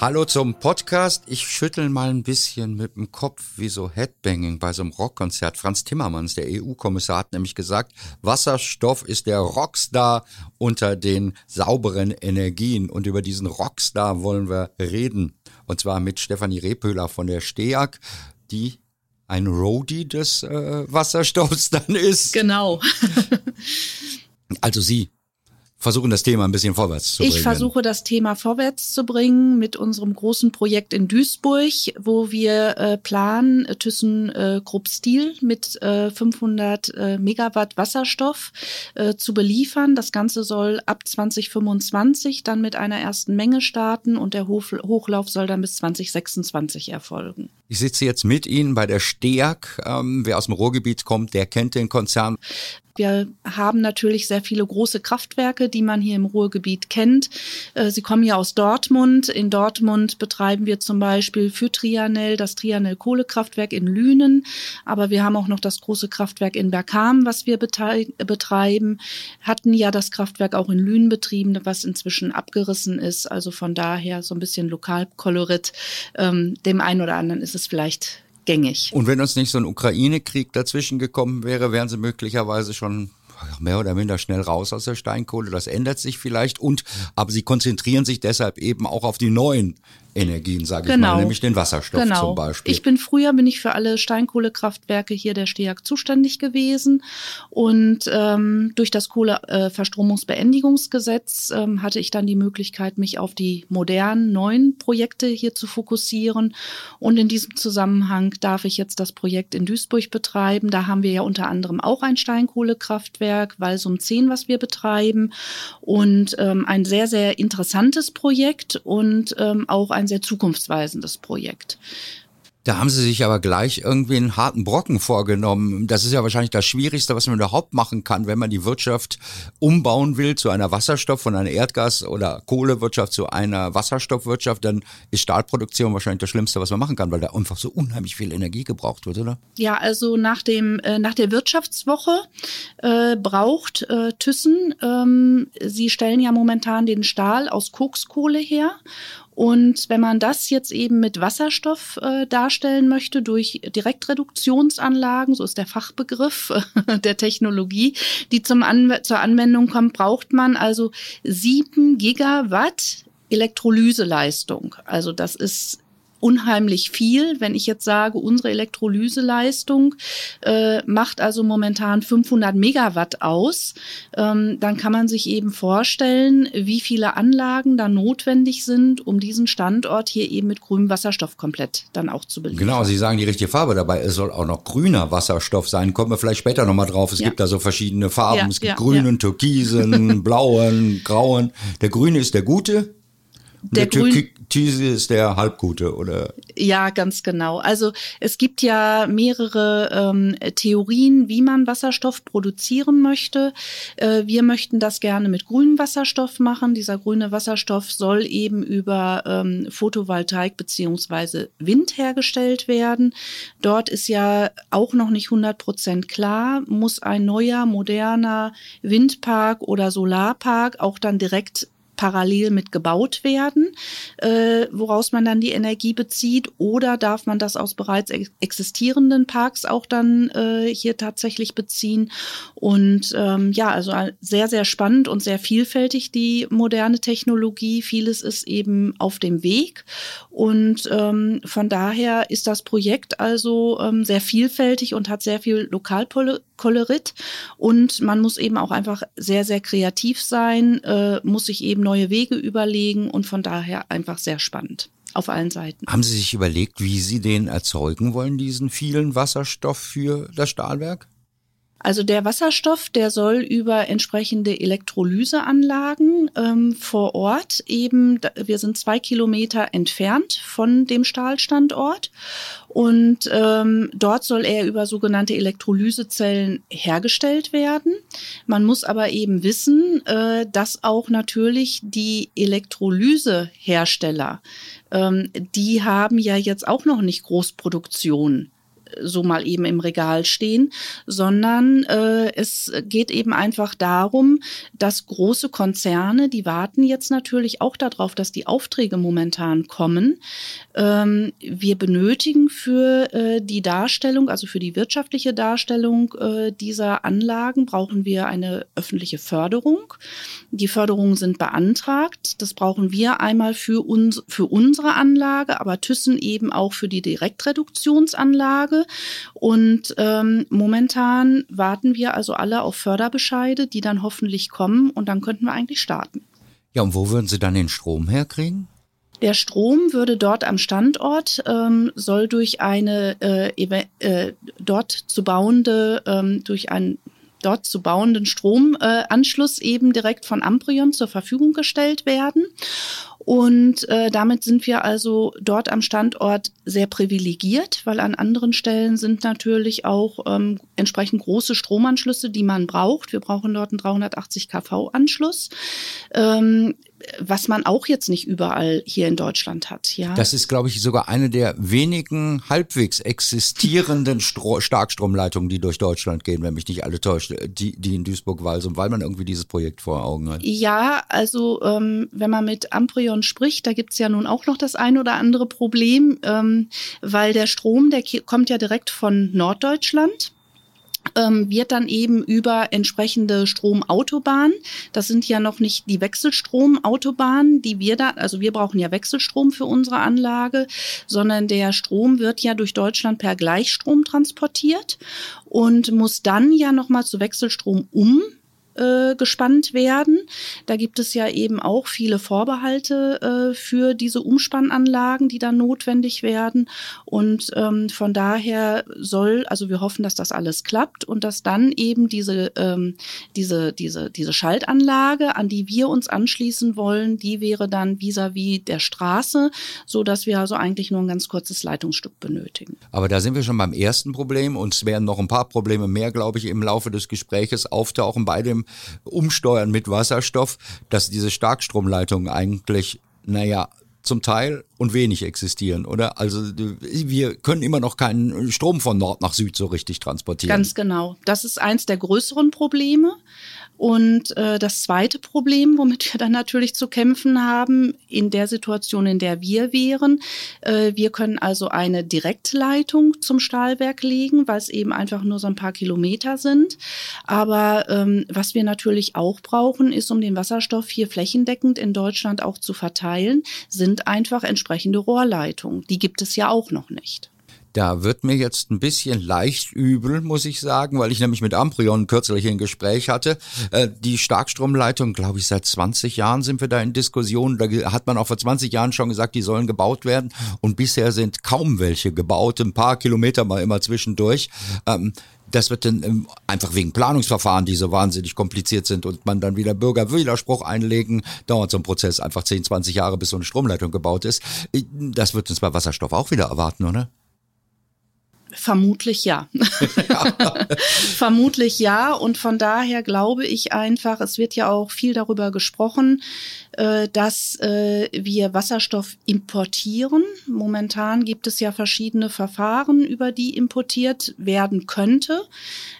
Hallo zum Podcast. Ich schüttel mal ein bisschen mit dem Kopf wie so Headbanging bei so einem Rockkonzert. Franz Timmermans, der EU-Kommissar, hat nämlich gesagt, Wasserstoff ist der Rockstar unter den sauberen Energien. Und über diesen Rockstar wollen wir reden. Und zwar mit Stefanie Repöhler von der STEAG, die ein Roadie des äh, Wasserstoffs dann ist. Genau. also Sie versuchen das Thema ein bisschen vorwärts zu bringen. Ich versuche das Thema vorwärts zu bringen mit unserem großen Projekt in Duisburg, wo wir äh, planen, äh, Thyssen äh, Stil mit äh, 500 äh, Megawatt Wasserstoff äh, zu beliefern. Das Ganze soll ab 2025 dann mit einer ersten Menge starten und der Hoch Hochlauf soll dann bis 2026 erfolgen. Ich sitze jetzt mit Ihnen bei der STEAG. Ähm, wer aus dem Ruhrgebiet kommt, der kennt den Konzern. Wir haben natürlich sehr viele große Kraftwerke, die man hier im Ruhrgebiet kennt. Äh, sie kommen ja aus Dortmund. In Dortmund betreiben wir zum Beispiel für Trianel das Trianel Kohlekraftwerk in Lünen. Aber wir haben auch noch das große Kraftwerk in Bergham, was wir betreiben. Hatten ja das Kraftwerk auch in Lünen betrieben, was inzwischen abgerissen ist. Also von daher so ein bisschen Lokalkolorit. Ähm, dem einen oder anderen ist es vielleicht gängig. Und wenn uns nicht so ein Ukraine-Krieg dazwischen gekommen wäre, wären sie möglicherweise schon mehr oder minder schnell raus aus der Steinkohle. Das ändert sich vielleicht und, aber sie konzentrieren sich deshalb eben auch auf die neuen Energien, sage genau. ich mal, genau. nämlich den Wasserstoff genau. zum Beispiel. Ich bin früher bin ich für alle Steinkohlekraftwerke hier der STEAG zuständig gewesen und ähm, durch das Kohleverstromungsbeendigungsgesetz äh, ähm, hatte ich dann die Möglichkeit, mich auf die modernen neuen Projekte hier zu fokussieren und in diesem Zusammenhang darf ich jetzt das Projekt in Duisburg betreiben. Da haben wir ja unter anderem auch ein Steinkohlekraftwerk, Walsum 10, was wir betreiben und ähm, ein sehr sehr interessantes Projekt und ähm, auch ein ein sehr zukunftsweisendes Projekt. Da haben Sie sich aber gleich irgendwie einen harten Brocken vorgenommen. Das ist ja wahrscheinlich das Schwierigste, was man überhaupt machen kann, wenn man die Wirtschaft umbauen will zu einer Wasserstoff, von einer Erdgas- oder Kohlewirtschaft zu einer Wasserstoffwirtschaft. Dann ist Stahlproduktion wahrscheinlich das Schlimmste, was man machen kann, weil da einfach so unheimlich viel Energie gebraucht wird, oder? Ja, also nach dem äh, nach der Wirtschaftswoche äh, braucht äh, Thyssen. Ähm, sie stellen ja momentan den Stahl aus Kokskohle her und wenn man das jetzt eben mit Wasserstoff äh, darstellen möchte durch Direktreduktionsanlagen, so ist der Fachbegriff der Technologie, die zum Anw zur Anwendung kommt, braucht man also sieben Gigawatt Elektrolyseleistung. Also das ist unheimlich viel. Wenn ich jetzt sage, unsere Elektrolyseleistung äh, macht also momentan 500 Megawatt aus, ähm, dann kann man sich eben vorstellen, wie viele Anlagen da notwendig sind, um diesen Standort hier eben mit grünem Wasserstoff komplett dann auch zu beliefern. Genau, Sie sagen die richtige Farbe dabei. Es soll auch noch grüner Wasserstoff sein. Kommen wir vielleicht später nochmal drauf. Es ja. gibt da so verschiedene Farben. Ja, es gibt ja, grünen, türkisen, blauen, grauen. Der grüne ist der gute. Der, der Türkise ist der halbgute, oder? Ja, ganz genau. Also es gibt ja mehrere ähm, Theorien, wie man Wasserstoff produzieren möchte. Äh, wir möchten das gerne mit grünem Wasserstoff machen. Dieser grüne Wasserstoff soll eben über ähm, Photovoltaik beziehungsweise Wind hergestellt werden. Dort ist ja auch noch nicht 100 Prozent klar, muss ein neuer, moderner Windpark oder Solarpark auch dann direkt parallel mit gebaut werden, äh, woraus man dann die Energie bezieht? Oder darf man das aus bereits existierenden Parks auch dann äh, hier tatsächlich beziehen? Und ähm, ja, also sehr, sehr spannend und sehr vielfältig die moderne Technologie. Vieles ist eben auf dem Weg. Und ähm, von daher ist das Projekt also ähm, sehr vielfältig und hat sehr viel Lokalkolorit. Und man muss eben auch einfach sehr, sehr kreativ sein, äh, muss sich eben neue Wege überlegen und von daher einfach sehr spannend auf allen Seiten. Haben Sie sich überlegt, wie Sie den erzeugen wollen, diesen vielen Wasserstoff für das Stahlwerk? Also der Wasserstoff, der soll über entsprechende Elektrolyseanlagen ähm, vor Ort eben, wir sind zwei Kilometer entfernt von dem Stahlstandort und ähm, dort soll er über sogenannte Elektrolysezellen hergestellt werden. Man muss aber eben wissen, äh, dass auch natürlich die Elektrolysehersteller, ähm, die haben ja jetzt auch noch nicht Großproduktion so mal eben im Regal stehen, sondern äh, es geht eben einfach darum, dass große Konzerne, die warten jetzt natürlich auch darauf, dass die Aufträge momentan kommen. Ähm, wir benötigen für äh, die Darstellung, also für die wirtschaftliche Darstellung äh, dieser Anlagen, brauchen wir eine öffentliche Förderung. Die Förderungen sind beantragt. Das brauchen wir einmal für, uns, für unsere Anlage, aber Thyssen eben auch für die Direktreduktionsanlage. Und ähm, momentan warten wir also alle auf Förderbescheide, die dann hoffentlich kommen und dann könnten wir eigentlich starten. Ja, und wo würden Sie dann den Strom herkriegen? Der Strom würde dort am Standort, ähm, soll durch eine äh, äh, dort zu bauende, ähm, durch ein dort zu bauenden Stromanschluss eben direkt von Amprion zur Verfügung gestellt werden. Und äh, damit sind wir also dort am Standort sehr privilegiert, weil an anderen Stellen sind natürlich auch ähm, entsprechend große Stromanschlüsse, die man braucht. Wir brauchen dort einen 380 kV-Anschluss. Ähm, was man auch jetzt nicht überall hier in Deutschland hat. Ja. Das ist, glaube ich, sogar eine der wenigen halbwegs existierenden Stro Starkstromleitungen, die durch Deutschland gehen, wenn mich nicht alle täuscht, die, die in Duisburg-Walsum, weil man irgendwie dieses Projekt vor Augen hat. Ja, also ähm, wenn man mit Amprion spricht, da gibt's ja nun auch noch das ein oder andere Problem, ähm, weil der Strom, der kommt ja direkt von Norddeutschland ähm, wird dann eben über entsprechende Stromautobahnen, das sind ja noch nicht die Wechselstromautobahnen, die wir da, also wir brauchen ja Wechselstrom für unsere Anlage, sondern der Strom wird ja durch Deutschland per Gleichstrom transportiert und muss dann ja nochmal zu Wechselstrom um äh, gespannt werden. Da gibt es ja eben auch viele Vorbehalte äh, für diese Umspannanlagen, die dann notwendig werden. Und ähm, von daher soll, also wir hoffen, dass das alles klappt und dass dann eben diese, ähm, diese, diese, diese Schaltanlage, an die wir uns anschließen wollen, die wäre dann vis-à-vis -vis der Straße, so dass wir also eigentlich nur ein ganz kurzes Leitungsstück benötigen. Aber da sind wir schon beim ersten Problem und es werden noch ein paar Probleme mehr, glaube ich, im Laufe des Gespräches auftauchen bei dem Umsteuern mit Wasserstoff, dass diese Starkstromleitungen eigentlich, naja, zum Teil und wenig existieren, oder? Also wir können immer noch keinen Strom von Nord nach Süd so richtig transportieren. Ganz genau. Das ist eins der größeren Probleme. Und äh, das zweite Problem, womit wir dann natürlich zu kämpfen haben, in der Situation, in der wir wären, äh, wir können also eine Direktleitung zum Stahlwerk legen, weil es eben einfach nur so ein paar Kilometer sind. Aber ähm, was wir natürlich auch brauchen, ist, um den Wasserstoff hier flächendeckend in Deutschland auch zu verteilen, sind einfach entsprechende Rohrleitungen. Die gibt es ja auch noch nicht. Da wird mir jetzt ein bisschen leicht übel, muss ich sagen, weil ich nämlich mit Amprion kürzlich ein Gespräch hatte. Äh, die Starkstromleitung, glaube ich, seit 20 Jahren sind wir da in Diskussion. Da hat man auch vor 20 Jahren schon gesagt, die sollen gebaut werden. Und bisher sind kaum welche gebaut, ein paar Kilometer mal immer zwischendurch. Ähm, das wird dann ähm, einfach wegen Planungsverfahren, die so wahnsinnig kompliziert sind und man dann wieder Bürgerwiderspruch einlegen, dauert so ein Prozess einfach 10, 20 Jahre, bis so eine Stromleitung gebaut ist. Das wird uns bei Wasserstoff auch wieder erwarten, oder? Vermutlich ja. Vermutlich ja. Und von daher glaube ich einfach, es wird ja auch viel darüber gesprochen, äh, dass äh, wir Wasserstoff importieren. Momentan gibt es ja verschiedene Verfahren, über die importiert werden könnte.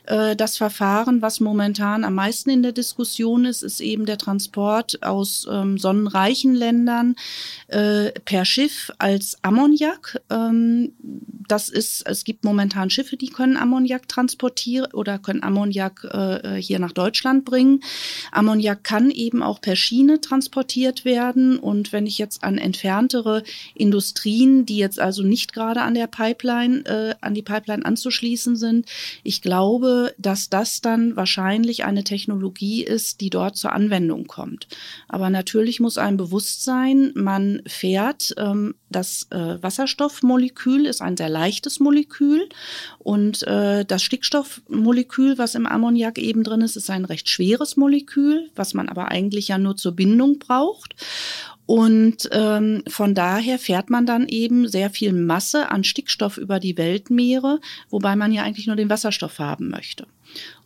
Äh, das Verfahren, was momentan am meisten in der Diskussion ist, ist eben der Transport aus ähm, sonnenreichen Ländern per Schiff als Ammoniak. Ähm, das ist, es gibt momentan Schiffe, die können Ammoniak transportieren oder können Ammoniak hier nach Deutschland bringen. Ammoniak kann eben auch per Schiene transportiert transportiert werden. Und wenn ich jetzt an entferntere Industrien, die jetzt also nicht gerade an der Pipeline, äh, an die Pipeline anzuschließen sind, ich glaube, dass das dann wahrscheinlich eine Technologie ist, die dort zur Anwendung kommt. Aber natürlich muss einem bewusst sein, man fährt, ähm, das äh, Wasserstoffmolekül ist ein sehr leichtes Molekül Stickstoffmolekül. Und äh, das Stickstoffmolekül, was im Ammoniak eben drin ist, ist ein recht schweres Molekül, was man aber eigentlich ja nur zur Bindung braucht. Und ähm, von daher fährt man dann eben sehr viel Masse an Stickstoff über die Weltmeere, wobei man ja eigentlich nur den Wasserstoff haben möchte.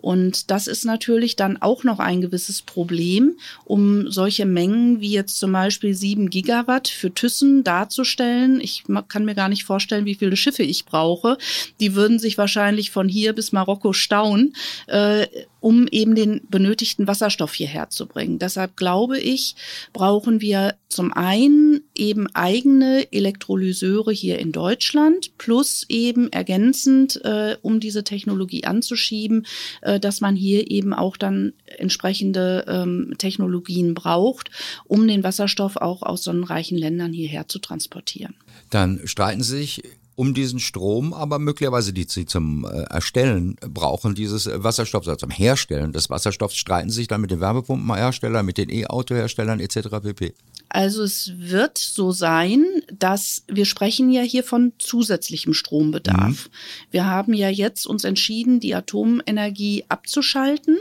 Und das ist natürlich dann auch noch ein gewisses Problem, um solche Mengen wie jetzt zum Beispiel sieben Gigawatt für Thyssen darzustellen. Ich kann mir gar nicht vorstellen, wie viele Schiffe ich brauche. Die würden sich wahrscheinlich von hier bis Marokko stauen, äh, um eben den benötigten Wasserstoff hierher zu bringen. Deshalb glaube ich, brauchen wir zum einen eben eigene Elektrolyseure hier in Deutschland plus eben ergänzend, äh, um diese Technologie anzuschieben, äh, dass man hier eben auch dann entsprechende ähm, Technologien braucht, um den Wasserstoff auch aus sonnenreichen Ländern hierher zu transportieren. Dann streiten Sie sich um diesen Strom, aber möglicherweise die sie zum äh, Erstellen brauchen dieses Wasserstoffs, also zum Herstellen des Wasserstoffs, streiten sich dann mit den Wärmepumpenherstellern, mit den E-Auto-Herstellern etc. pp. Also es wird so sein, dass wir sprechen ja hier von zusätzlichem Strombedarf. Mhm. Wir haben ja jetzt uns entschieden, die Atomenergie abzuschalten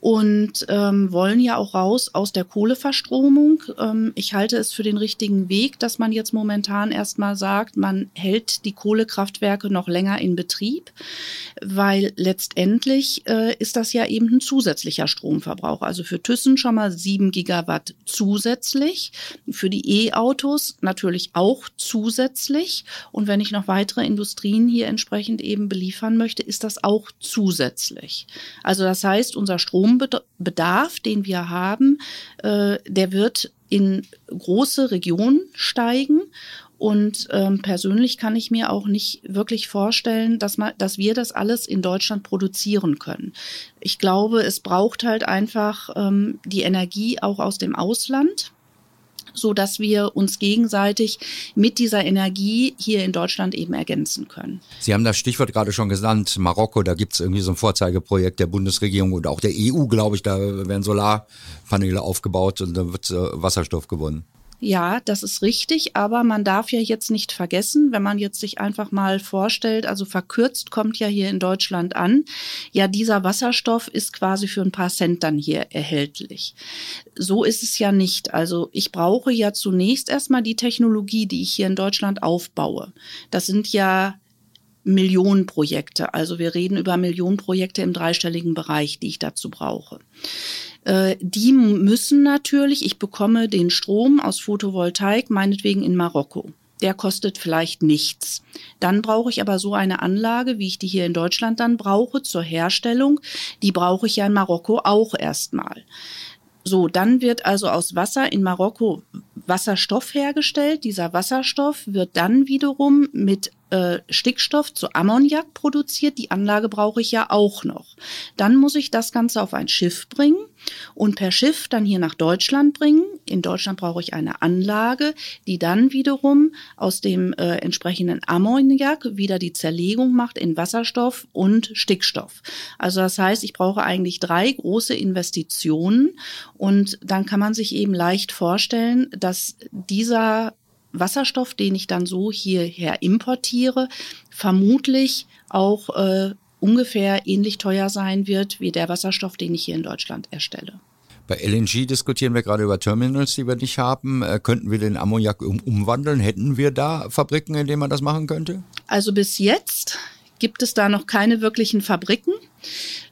und ähm, wollen ja auch raus aus der Kohleverstromung. Ähm, ich halte es für den richtigen Weg, dass man jetzt momentan erstmal sagt, man hält die Kohlekraftwerke noch länger in Betrieb, weil letztendlich äh, ist das ja eben ein zusätzlicher Stromverbrauch. Also für Thyssen schon mal sieben Gigawatt zusätzlich, für die E-Autos natürlich auch zusätzlich. Und wenn ich noch weitere Industrien hier entsprechend eben beliefern möchte, ist das auch zusätzlich. Also das heißt, unser Strom Strombedarf, den wir haben, äh, der wird in große Regionen steigen. Und ähm, persönlich kann ich mir auch nicht wirklich vorstellen, dass, man, dass wir das alles in Deutschland produzieren können. Ich glaube, es braucht halt einfach ähm, die Energie auch aus dem Ausland so dass wir uns gegenseitig mit dieser Energie hier in Deutschland eben ergänzen können. Sie haben das Stichwort gerade schon genannt, Marokko, da gibt es irgendwie so ein Vorzeigeprojekt der Bundesregierung und auch der EU, glaube ich, da werden Solarpaneele aufgebaut und da wird äh, Wasserstoff gewonnen. Ja, das ist richtig, aber man darf ja jetzt nicht vergessen, wenn man jetzt sich einfach mal vorstellt, also verkürzt kommt ja hier in Deutschland an, ja, dieser Wasserstoff ist quasi für ein paar Cent dann hier erhältlich. So ist es ja nicht. Also ich brauche ja zunächst erstmal die Technologie, die ich hier in Deutschland aufbaue. Das sind ja Millionenprojekte. Also wir reden über Millionenprojekte im dreistelligen Bereich, die ich dazu brauche. Äh, die müssen natürlich, ich bekomme den Strom aus Photovoltaik meinetwegen in Marokko. Der kostet vielleicht nichts. Dann brauche ich aber so eine Anlage, wie ich die hier in Deutschland dann brauche zur Herstellung. Die brauche ich ja in Marokko auch erstmal. So, dann wird also aus Wasser in Marokko Wasserstoff hergestellt. Dieser Wasserstoff wird dann wiederum mit äh, Stickstoff zu Ammoniak produziert. Die Anlage brauche ich ja auch noch. Dann muss ich das Ganze auf ein Schiff bringen und per Schiff dann hier nach Deutschland bringen. In Deutschland brauche ich eine Anlage, die dann wiederum aus dem äh, entsprechenden Ammoniak wieder die Zerlegung macht in Wasserstoff und Stickstoff. Also das heißt, ich brauche eigentlich drei große Investitionen und dann kann man sich eben leicht vorstellen, dass dieser Wasserstoff, den ich dann so hierher importiere, vermutlich auch äh, ungefähr ähnlich teuer sein wird wie der Wasserstoff, den ich hier in Deutschland erstelle. Bei LNG diskutieren wir gerade über Terminals, die wir nicht haben. Äh, könnten wir den Ammoniak um, umwandeln? Hätten wir da Fabriken, in denen man das machen könnte? Also bis jetzt gibt es da noch keine wirklichen Fabriken.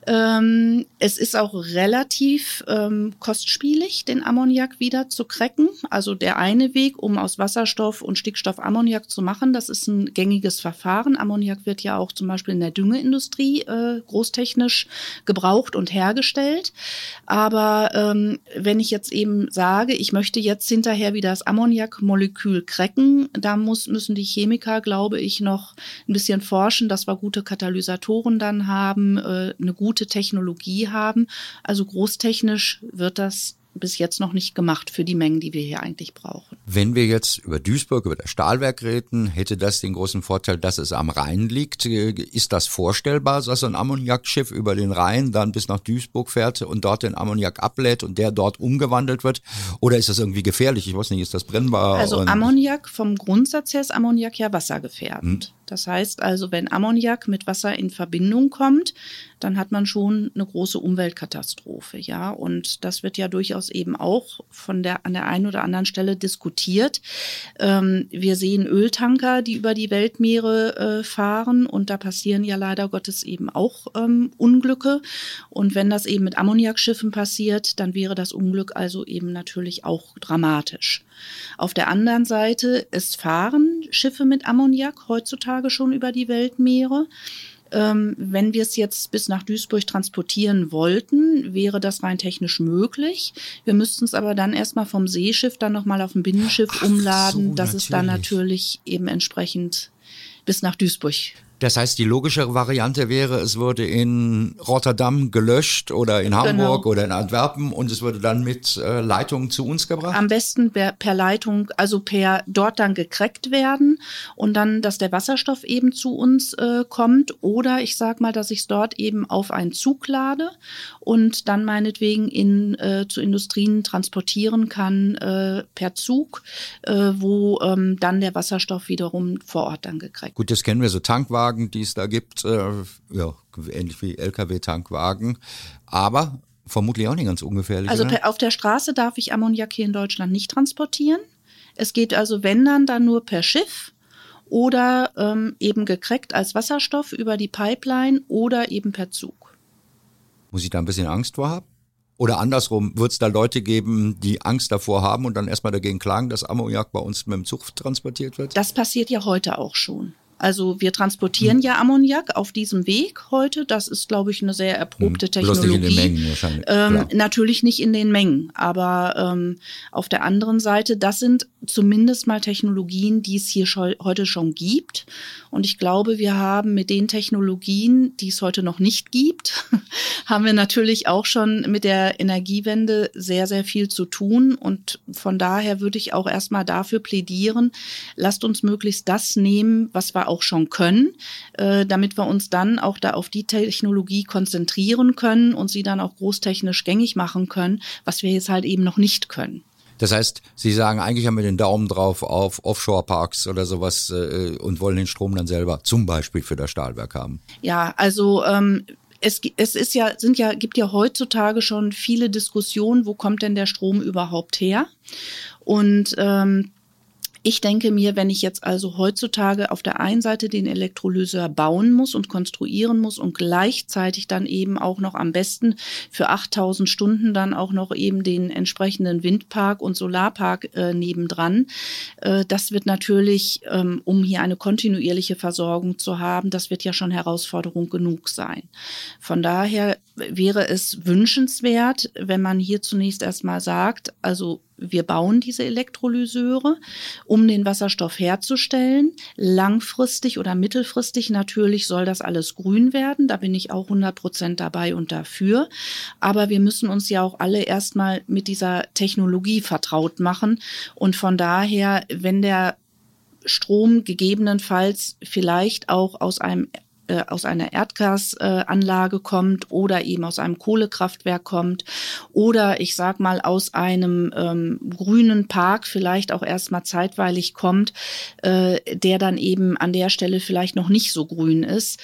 Ähm, es ist auch relativ ähm, kostspielig, den Ammoniak wieder zu cracken. Also der eine Weg, um aus Wasserstoff und Stickstoff Ammoniak zu machen, das ist ein gängiges Verfahren. Ammoniak wird ja auch zum Beispiel in der Düngeindustrie äh, großtechnisch gebraucht und hergestellt. Aber ähm, wenn ich jetzt eben sage, ich möchte jetzt hinterher wieder das Ammoniakmolekül cracken, da muss, müssen die Chemiker, glaube ich, noch ein bisschen forschen, dass wir gute Katalysatoren dann haben, äh, eine gute gute Technologie haben. Also großtechnisch wird das bis jetzt noch nicht gemacht für die Mengen, die wir hier eigentlich brauchen. Wenn wir jetzt über Duisburg, über das Stahlwerk reden, hätte das den großen Vorteil, dass es am Rhein liegt. Ist das vorstellbar, dass so ein Ammoniakschiff über den Rhein dann bis nach Duisburg fährt und dort den Ammoniak ablädt und der dort umgewandelt wird? Oder ist das irgendwie gefährlich? Ich weiß nicht, ist das brennbar? Also Ammoniak, vom Grundsatz her ist Ammoniak ja wassergefährdend. Hm. Das heißt also, wenn Ammoniak mit Wasser in Verbindung kommt, dann hat man schon eine große Umweltkatastrophe, ja. Und das wird ja durchaus eben auch von der an der einen oder anderen Stelle diskutiert. Ähm, wir sehen Öltanker, die über die Weltmeere äh, fahren und da passieren ja leider Gottes eben auch ähm, Unglücke. Und wenn das eben mit Ammoniakschiffen passiert, dann wäre das Unglück also eben natürlich auch dramatisch. Auf der anderen Seite, es fahren Schiffe mit Ammoniak heutzutage schon über die Weltmeere. Ähm, wenn wir es jetzt bis nach Duisburg transportieren wollten, wäre das rein technisch möglich. Wir müssten es aber dann erstmal vom Seeschiff dann nochmal auf ein Binnenschiff Ach umladen, so, dass natürlich. es dann natürlich eben entsprechend bis nach Duisburg das heißt, die logischere Variante wäre, es würde in Rotterdam gelöscht oder in Hamburg genau. oder in Antwerpen und es würde dann mit äh, Leitung zu uns gebracht? Am besten per, per, Leitung, also per dort dann gekreckt werden und dann, dass der Wasserstoff eben zu uns äh, kommt oder ich sag mal, dass ich es dort eben auf einen Zug lade und dann meinetwegen in, äh, zu Industrien transportieren kann äh, per Zug, äh, wo ähm, dann der Wasserstoff wiederum vor Ort dann gekreckt. Gut, das kennen wir so Tankwagen Tankwagen, die es da gibt, äh, ja, ähnlich wie Lkw-Tankwagen, aber vermutlich auch nicht ganz ungefährlich. Also per, auf der Straße darf ich Ammoniak hier in Deutschland nicht transportieren. Es geht also, wenn dann, dann nur per Schiff oder ähm, eben gekreckt als Wasserstoff über die Pipeline oder eben per Zug. Muss ich da ein bisschen Angst vor haben? Oder andersrum, wird es da Leute geben, die Angst davor haben und dann erstmal dagegen klagen, dass Ammoniak bei uns mit dem Zug transportiert wird? Das passiert ja heute auch schon. Also wir transportieren hm. ja Ammoniak auf diesem Weg heute. Das ist, glaube ich, eine sehr erprobte hm. Technologie. Nicht in den Mengen wahrscheinlich. Ähm, natürlich nicht in den Mengen, aber ähm, auf der anderen Seite, das sind zumindest mal Technologien, die es hier schon, heute schon gibt. Und ich glaube, wir haben mit den Technologien, die es heute noch nicht gibt, haben wir natürlich auch schon mit der Energiewende sehr, sehr viel zu tun. Und von daher würde ich auch erstmal dafür plädieren, lasst uns möglichst das nehmen, was wir auch schon können, äh, damit wir uns dann auch da auf die Technologie konzentrieren können und sie dann auch großtechnisch gängig machen können, was wir jetzt halt eben noch nicht können. Das heißt, Sie sagen, eigentlich haben wir den Daumen drauf auf Offshore-Parks oder sowas äh, und wollen den Strom dann selber zum Beispiel für das Stahlwerk haben. Ja, also ähm, es, es ist ja, sind ja, gibt ja heutzutage schon viele Diskussionen, wo kommt denn der Strom überhaupt her? Und ähm, ich denke mir, wenn ich jetzt also heutzutage auf der einen Seite den Elektrolyseur bauen muss und konstruieren muss und gleichzeitig dann eben auch noch am besten für 8000 Stunden dann auch noch eben den entsprechenden Windpark und Solarpark äh, nebendran, äh, das wird natürlich, ähm, um hier eine kontinuierliche Versorgung zu haben, das wird ja schon Herausforderung genug sein. Von daher wäre es wünschenswert, wenn man hier zunächst erstmal sagt, also wir bauen diese Elektrolyseure, um den Wasserstoff herzustellen. Langfristig oder mittelfristig natürlich soll das alles grün werden. Da bin ich auch 100 Prozent dabei und dafür. Aber wir müssen uns ja auch alle erstmal mit dieser Technologie vertraut machen. Und von daher, wenn der Strom gegebenenfalls vielleicht auch aus einem äh, aus einer Erdgasanlage kommt oder eben aus einem Kohlekraftwerk kommt oder ich sag mal aus einem ähm, grünen Park vielleicht auch erstmal zeitweilig kommt, äh, der dann eben an der Stelle vielleicht noch nicht so grün ist,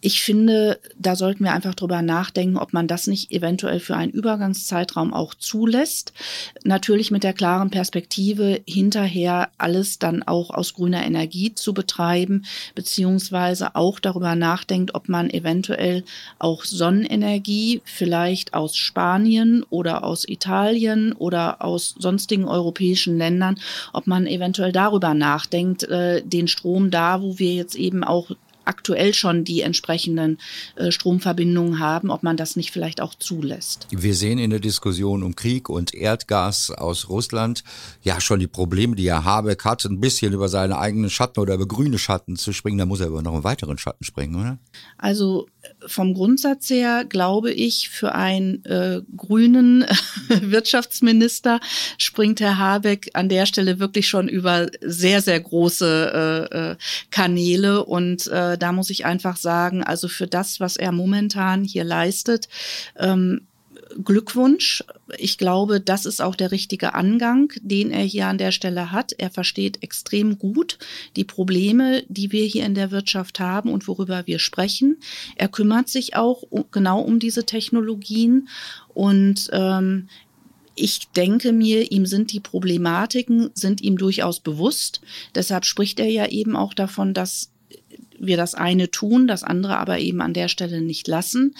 ich finde, da sollten wir einfach drüber nachdenken, ob man das nicht eventuell für einen Übergangszeitraum auch zulässt. Natürlich mit der klaren Perspektive, hinterher alles dann auch aus grüner Energie zu betreiben, beziehungsweise auch darüber nachdenkt, ob man eventuell auch Sonnenenergie vielleicht aus Spanien oder aus Italien oder aus sonstigen europäischen Ländern, ob man eventuell darüber nachdenkt, äh, den Strom da, wo wir jetzt eben auch aktuell schon die entsprechenden äh, Stromverbindungen haben, ob man das nicht vielleicht auch zulässt. Wir sehen in der Diskussion um Krieg und Erdgas aus Russland ja schon die Probleme, die Herr Habeck hat, ein bisschen über seine eigenen Schatten oder über grüne Schatten zu springen. Da muss er über noch einen weiteren Schatten springen, oder? Also vom Grundsatz her glaube ich, für einen äh, grünen Wirtschaftsminister springt Herr Habeck an der Stelle wirklich schon über sehr, sehr große äh, äh, Kanäle. Und äh, da muss ich einfach sagen, also für das, was er momentan hier leistet, ähm, Glückwunsch. Ich glaube, das ist auch der richtige Angang, den er hier an der Stelle hat. Er versteht extrem gut die Probleme, die wir hier in der Wirtschaft haben und worüber wir sprechen. Er kümmert sich auch genau um diese Technologien und ähm, ich denke mir, ihm sind die Problematiken, sind ihm durchaus bewusst. Deshalb spricht er ja eben auch davon, dass wir das eine tun, das andere aber eben an der Stelle nicht lassen.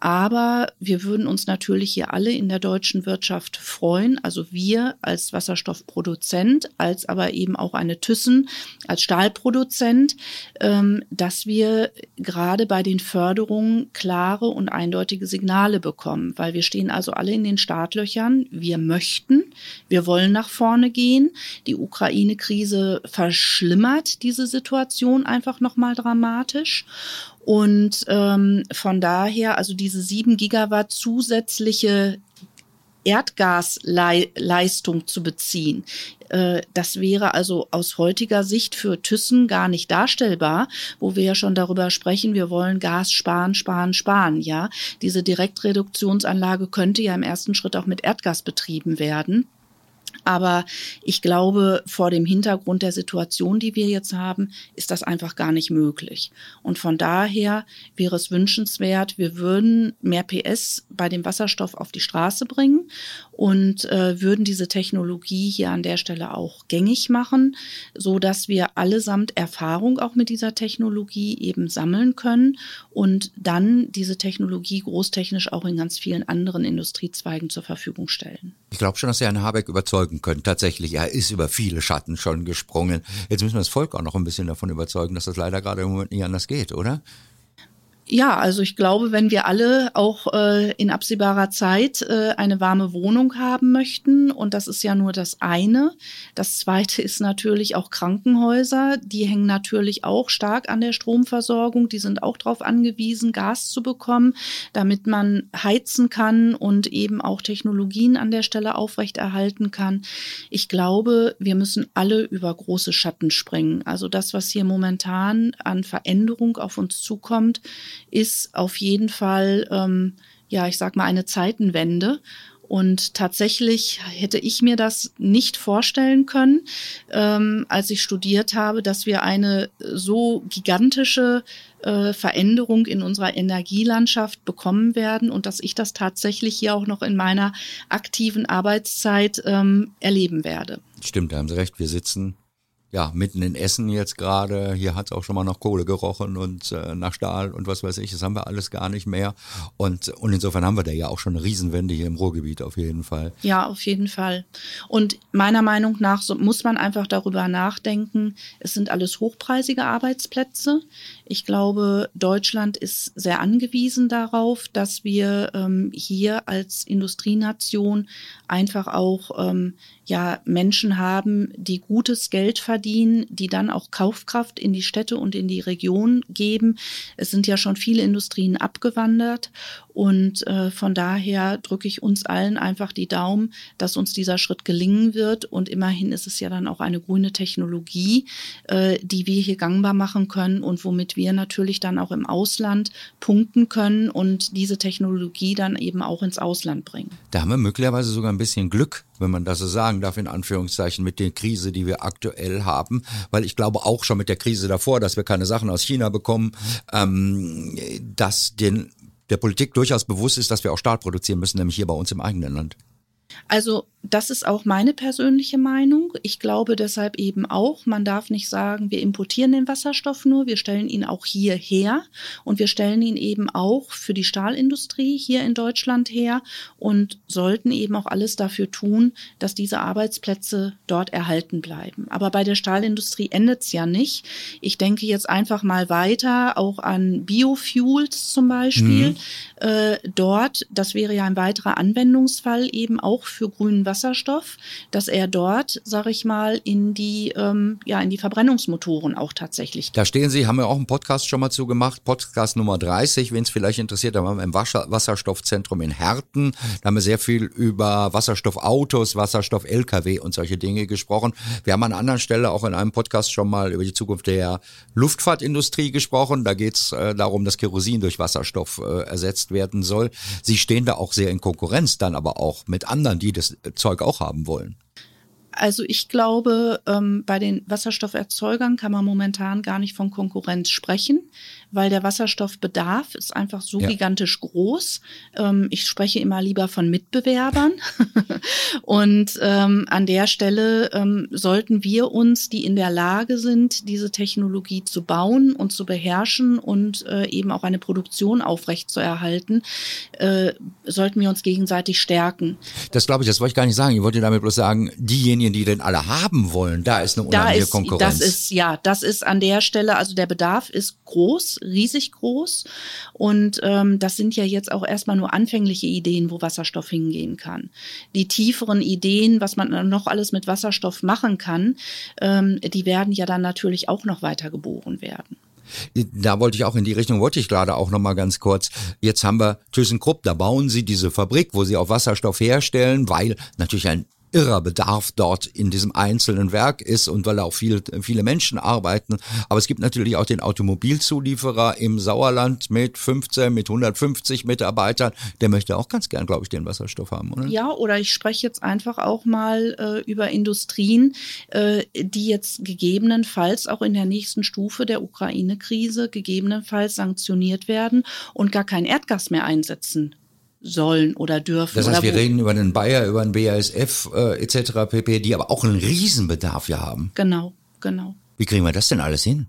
Aber wir würden uns natürlich hier alle in der deutschen Wirtschaft freuen, also wir als Wasserstoffproduzent, als aber eben auch eine Thyssen als Stahlproduzent, ähm, dass wir gerade bei den Förderungen klare und eindeutige Signale bekommen, weil wir stehen also alle in den Startlöchern. Wir möchten, wir wollen nach vorne gehen. Die Ukraine-Krise verschlimmert diese Situation einfach nochmal dramatisch. Und ähm, von daher, also diese sieben Gigawatt zusätzliche Erdgasleistung zu beziehen. Äh, das wäre also aus heutiger Sicht für Thyssen gar nicht darstellbar, wo wir ja schon darüber sprechen, wir wollen Gas sparen, sparen, sparen. Ja, diese Direktreduktionsanlage könnte ja im ersten Schritt auch mit Erdgas betrieben werden. Aber ich glaube, vor dem Hintergrund der Situation, die wir jetzt haben, ist das einfach gar nicht möglich. Und von daher wäre es wünschenswert, wir würden mehr PS bei dem Wasserstoff auf die Straße bringen und äh, würden diese Technologie hier an der Stelle auch gängig machen, so dass wir allesamt Erfahrung auch mit dieser Technologie eben sammeln können und dann diese Technologie großtechnisch auch in ganz vielen anderen Industriezweigen zur Verfügung stellen. Ich glaube schon, dass Sie Herrn Habeck überzeugen können. Tatsächlich, er ist über viele Schatten schon gesprungen. Jetzt müssen wir das Volk auch noch ein bisschen davon überzeugen, dass das leider gerade im Moment nicht anders geht, oder? Ja, also ich glaube, wenn wir alle auch äh, in absehbarer Zeit äh, eine warme Wohnung haben möchten, und das ist ja nur das eine. Das zweite ist natürlich auch Krankenhäuser. Die hängen natürlich auch stark an der Stromversorgung. Die sind auch darauf angewiesen, Gas zu bekommen, damit man heizen kann und eben auch Technologien an der Stelle aufrechterhalten kann. Ich glaube, wir müssen alle über große Schatten springen. Also das, was hier momentan an Veränderung auf uns zukommt, ist auf jeden Fall, ähm, ja, ich sag mal, eine Zeitenwende. Und tatsächlich hätte ich mir das nicht vorstellen können, ähm, als ich studiert habe, dass wir eine so gigantische äh, Veränderung in unserer Energielandschaft bekommen werden und dass ich das tatsächlich hier auch noch in meiner aktiven Arbeitszeit ähm, erleben werde. Stimmt, da haben Sie recht. Wir sitzen ja, mitten in Essen jetzt gerade, hier hat es auch schon mal nach Kohle gerochen und äh, nach Stahl und was weiß ich, das haben wir alles gar nicht mehr. Und, und insofern haben wir da ja auch schon eine Riesenwende hier im Ruhrgebiet auf jeden Fall. Ja, auf jeden Fall. Und meiner Meinung nach so, muss man einfach darüber nachdenken, es sind alles hochpreisige Arbeitsplätze. Ich glaube, Deutschland ist sehr angewiesen darauf, dass wir ähm, hier als Industrienation einfach auch ähm, ja Menschen haben, die gutes Geld verdienen, die dann auch Kaufkraft in die Städte und in die Region geben. Es sind ja schon viele Industrien abgewandert und äh, von daher drücke ich uns allen einfach die Daumen, dass uns dieser Schritt gelingen wird. Und immerhin ist es ja dann auch eine grüne Technologie, äh, die wir hier gangbar machen können und womit wir natürlich dann auch im Ausland punkten können und diese Technologie dann eben auch ins Ausland bringen. Da haben wir möglicherweise sogar ein bisschen Glück, wenn man das so sagen darf, in Anführungszeichen, mit der Krise, die wir aktuell haben. Weil ich glaube auch schon mit der Krise davor, dass wir keine Sachen aus China bekommen, ähm, dass den, der Politik durchaus bewusst ist, dass wir auch Stahl produzieren müssen, nämlich hier bei uns im eigenen Land. Also das ist auch meine persönliche Meinung. Ich glaube deshalb eben auch, man darf nicht sagen, wir importieren den Wasserstoff nur, wir stellen ihn auch hier her und wir stellen ihn eben auch für die Stahlindustrie hier in Deutschland her und sollten eben auch alles dafür tun, dass diese Arbeitsplätze dort erhalten bleiben. Aber bei der Stahlindustrie endet es ja nicht. Ich denke jetzt einfach mal weiter, auch an Biofuels zum Beispiel. Mhm. Äh, dort, das wäre ja ein weiterer Anwendungsfall eben auch für grünen Wasserstoff Wasserstoff, dass er dort, sage ich mal, in die, ähm, ja, in die Verbrennungsmotoren auch tatsächlich. Da stehen Sie, haben wir auch einen Podcast schon mal zu gemacht, Podcast Nummer 30, wenn es vielleicht interessiert, da waren wir im Wasserstoffzentrum in Herten, da haben wir sehr viel über Wasserstoffautos, Wasserstoff-LKW und solche Dinge gesprochen. Wir haben an einer anderen Stelle auch in einem Podcast schon mal über die Zukunft der Luftfahrtindustrie gesprochen. Da geht es äh, darum, dass Kerosin durch Wasserstoff äh, ersetzt werden soll. Sie stehen da auch sehr in Konkurrenz dann aber auch mit anderen, die das Zeug auch haben wollen. Also ich glaube, ähm, bei den Wasserstofferzeugern kann man momentan gar nicht von Konkurrenz sprechen, weil der Wasserstoffbedarf ist einfach so ja. gigantisch groß. Ähm, ich spreche immer lieber von Mitbewerbern. und ähm, an der Stelle ähm, sollten wir uns, die in der Lage sind, diese Technologie zu bauen und zu beherrschen und äh, eben auch eine Produktion aufrechtzuerhalten, äh, sollten wir uns gegenseitig stärken. Das glaube ich, das wollte ich gar nicht sagen. Ich wollte damit bloß sagen, diejenigen, die den alle haben wollen, da ist eine unheimliche ist, Konkurrenz. Das ist, ja, das ist an der Stelle, also der Bedarf ist groß, riesig groß. Und ähm, das sind ja jetzt auch erstmal nur anfängliche Ideen, wo Wasserstoff hingehen kann. Die tieferen Ideen, was man noch alles mit Wasserstoff machen kann, ähm, die werden ja dann natürlich auch noch weiter geboren werden. Da wollte ich auch in die Richtung, wollte ich gerade auch nochmal ganz kurz. Jetzt haben wir ThyssenKrupp, da bauen sie diese Fabrik, wo sie auch Wasserstoff herstellen, weil natürlich ein irrer Bedarf dort in diesem einzelnen Werk ist und weil auch viele, viele Menschen arbeiten. Aber es gibt natürlich auch den Automobilzulieferer im Sauerland mit 15, mit 150 Mitarbeitern. Der möchte auch ganz gern, glaube ich, den Wasserstoff haben, oder? Ja, oder ich spreche jetzt einfach auch mal äh, über Industrien, äh, die jetzt gegebenenfalls auch in der nächsten Stufe der Ukraine-Krise gegebenenfalls sanktioniert werden und gar kein Erdgas mehr einsetzen sollen oder dürfen. Das heißt, wir reden über den Bayer, über den BASF äh, etc. pp., die aber auch einen Riesenbedarf ja haben. Genau, genau. Wie kriegen wir das denn alles hin?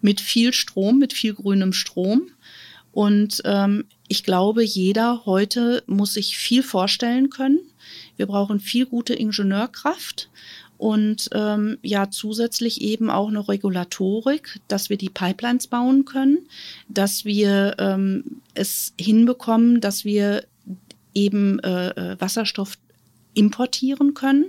Mit viel Strom, mit viel grünem Strom. Und ähm, ich glaube, jeder heute muss sich viel vorstellen können. Wir brauchen viel gute Ingenieurkraft und ähm, ja zusätzlich eben auch eine Regulatorik, dass wir die Pipelines bauen können, dass wir ähm, es hinbekommen, dass wir eben äh, äh Wasserstoff importieren können.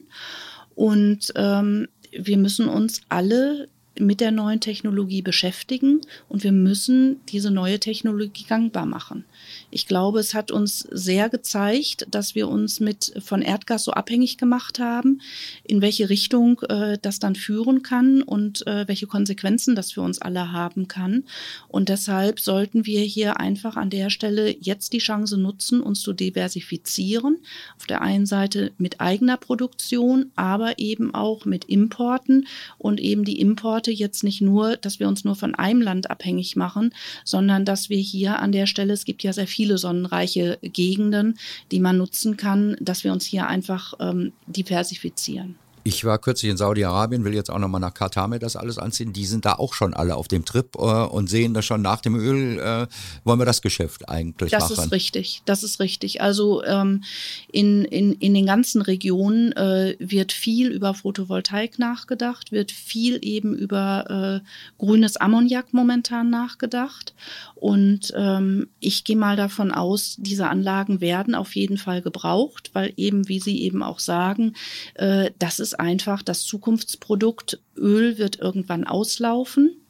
Und ähm, wir müssen uns alle mit der neuen Technologie beschäftigen und wir müssen diese neue Technologie gangbar machen. Ich glaube, es hat uns sehr gezeigt, dass wir uns mit von Erdgas so abhängig gemacht haben, in welche Richtung äh, das dann führen kann und äh, welche Konsequenzen das für uns alle haben kann. Und deshalb sollten wir hier einfach an der Stelle jetzt die Chance nutzen, uns zu diversifizieren. Auf der einen Seite mit eigener Produktion, aber eben auch mit Importen und eben die Importe jetzt nicht nur, dass wir uns nur von einem Land abhängig machen, sondern dass wir hier an der Stelle, es gibt ja sehr viele sonnenreiche Gegenden, die man nutzen kann, dass wir uns hier einfach ähm, diversifizieren. Ich war kürzlich in Saudi-Arabien, will jetzt auch nochmal nach Katar mir das alles anziehen. Die sind da auch schon alle auf dem Trip äh, und sehen das schon nach dem Öl, äh, wollen wir das Geschäft eigentlich das machen. Das ist richtig, das ist richtig. Also ähm, in, in, in den ganzen Regionen äh, wird viel über Photovoltaik nachgedacht, wird viel eben über äh, grünes Ammoniak momentan nachgedacht. Und ähm, ich gehe mal davon aus, diese Anlagen werden auf jeden Fall gebraucht, weil eben, wie Sie eben auch sagen, äh, das ist ist einfach das Zukunftsprodukt. Öl wird irgendwann auslaufen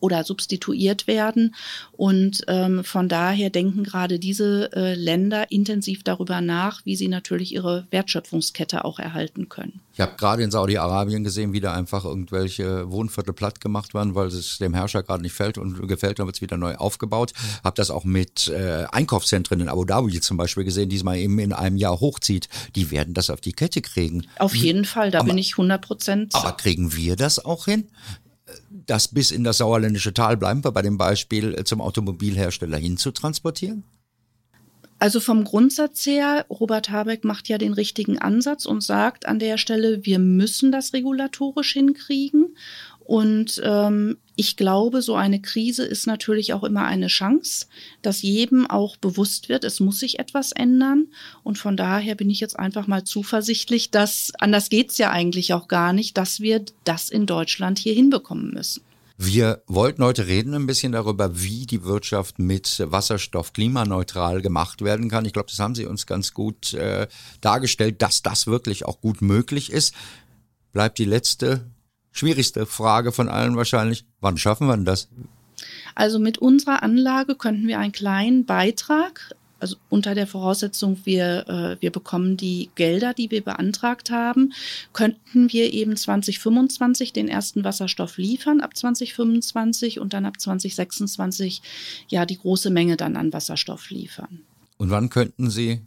oder substituiert werden. Und ähm, von daher denken gerade diese äh, Länder intensiv darüber nach, wie sie natürlich ihre Wertschöpfungskette auch erhalten können. Ich habe gerade in Saudi-Arabien gesehen, wie da einfach irgendwelche Wohnviertel platt gemacht werden, weil es dem Herrscher gerade nicht fällt und gefällt, dann wird es wieder neu aufgebaut. Habe das auch mit äh, Einkaufszentren in Abu Dhabi zum Beispiel gesehen, die es mal eben in einem Jahr hochzieht. Die werden das auf die Kette kriegen. Auf jeden Fall, da aber, bin ich 100 Prozent. Aber kriegen wir das auch hin? Das bis in das sauerländische Tal, bleiben wir bei dem Beispiel, äh, zum Automobilhersteller hinzutransportieren? Also vom Grundsatz her, Robert Habeck macht ja den richtigen Ansatz und sagt an der Stelle, wir müssen das regulatorisch hinkriegen. Und ähm, ich glaube, so eine Krise ist natürlich auch immer eine Chance, dass jedem auch bewusst wird, es muss sich etwas ändern. Und von daher bin ich jetzt einfach mal zuversichtlich, dass anders geht's ja eigentlich auch gar nicht, dass wir das in Deutschland hier hinbekommen müssen. Wir wollten heute reden ein bisschen darüber, wie die Wirtschaft mit Wasserstoff klimaneutral gemacht werden kann. Ich glaube, das haben Sie uns ganz gut äh, dargestellt, dass das wirklich auch gut möglich ist. Bleibt die letzte, schwierigste Frage von allen wahrscheinlich. Wann schaffen wir denn das? Also mit unserer Anlage könnten wir einen kleinen Beitrag also unter der Voraussetzung, wir, äh, wir bekommen die Gelder, die wir beantragt haben, könnten wir eben 2025 den ersten Wasserstoff liefern, ab 2025 und dann ab 2026 ja die große Menge dann an Wasserstoff liefern. Und wann könnten Sie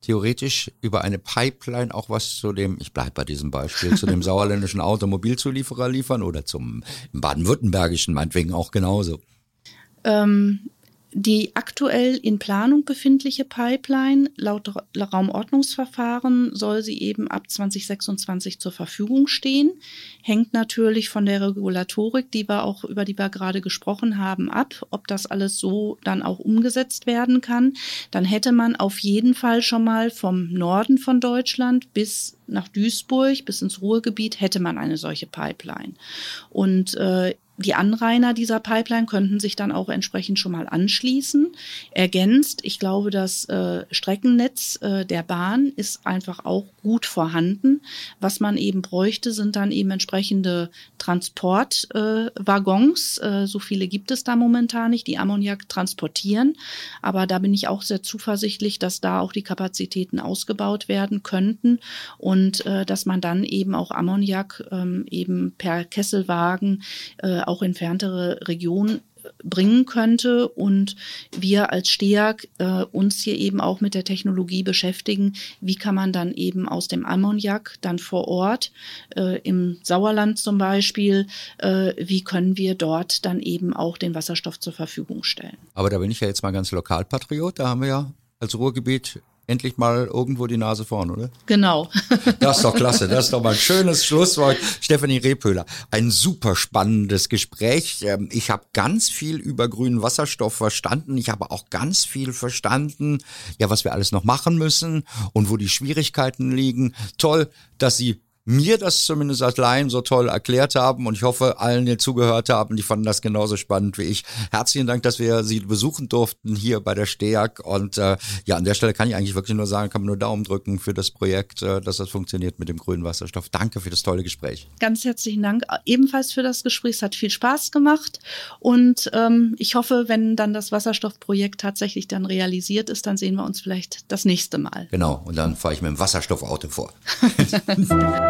theoretisch über eine Pipeline auch was zu dem, ich bleibe bei diesem Beispiel, zu dem sauerländischen Automobilzulieferer liefern oder zum baden-württembergischen meinetwegen auch genauso? Ähm, die aktuell in Planung befindliche Pipeline laut Raumordnungsverfahren soll sie eben ab 2026 zur Verfügung stehen. Hängt natürlich von der Regulatorik, die wir auch, über die wir gerade gesprochen haben, ab, ob das alles so dann auch umgesetzt werden kann. Dann hätte man auf jeden Fall schon mal vom Norden von Deutschland bis nach Duisburg, bis ins Ruhrgebiet, hätte man eine solche Pipeline. Und äh, die Anrainer dieser Pipeline könnten sich dann auch entsprechend schon mal anschließen. Ergänzt, ich glaube, das äh, Streckennetz äh, der Bahn ist einfach auch gut vorhanden. Was man eben bräuchte, sind dann eben entsprechende Transportwaggons. Äh, äh, so viele gibt es da momentan nicht, die Ammoniak transportieren. Aber da bin ich auch sehr zuversichtlich, dass da auch die Kapazitäten ausgebaut werden könnten und äh, dass man dann eben auch Ammoniak ähm, eben per Kesselwagen äh, auch in fernere Regionen bringen könnte und wir als STEAG äh, uns hier eben auch mit der Technologie beschäftigen, wie kann man dann eben aus dem Ammoniak dann vor Ort äh, im Sauerland zum Beispiel, äh, wie können wir dort dann eben auch den Wasserstoff zur Verfügung stellen. Aber da bin ich ja jetzt mal ganz Lokalpatriot, da haben wir ja als Ruhrgebiet endlich mal irgendwo die Nase vorn, oder? Genau. Das ist doch klasse. Das ist doch mal ein schönes Schlusswort. Stefanie Rehpöhler, ein super spannendes Gespräch. Ähm, ich habe ganz viel über grünen Wasserstoff verstanden. Ich habe auch ganz viel verstanden, ja, was wir alles noch machen müssen und wo die Schwierigkeiten liegen. Toll, dass Sie mir das zumindest als Laien so toll erklärt haben und ich hoffe, allen, die zugehört haben, die fanden das genauso spannend wie ich. Herzlichen Dank, dass wir Sie besuchen durften hier bei der STEAG und äh, ja, an der Stelle kann ich eigentlich wirklich nur sagen, kann man nur Daumen drücken für das Projekt, äh, dass das funktioniert mit dem grünen Wasserstoff. Danke für das tolle Gespräch. Ganz herzlichen Dank ebenfalls für das Gespräch. Es hat viel Spaß gemacht und ähm, ich hoffe, wenn dann das Wasserstoffprojekt tatsächlich dann realisiert ist, dann sehen wir uns vielleicht das nächste Mal. Genau, und dann fahre ich mit dem Wasserstoffauto vor.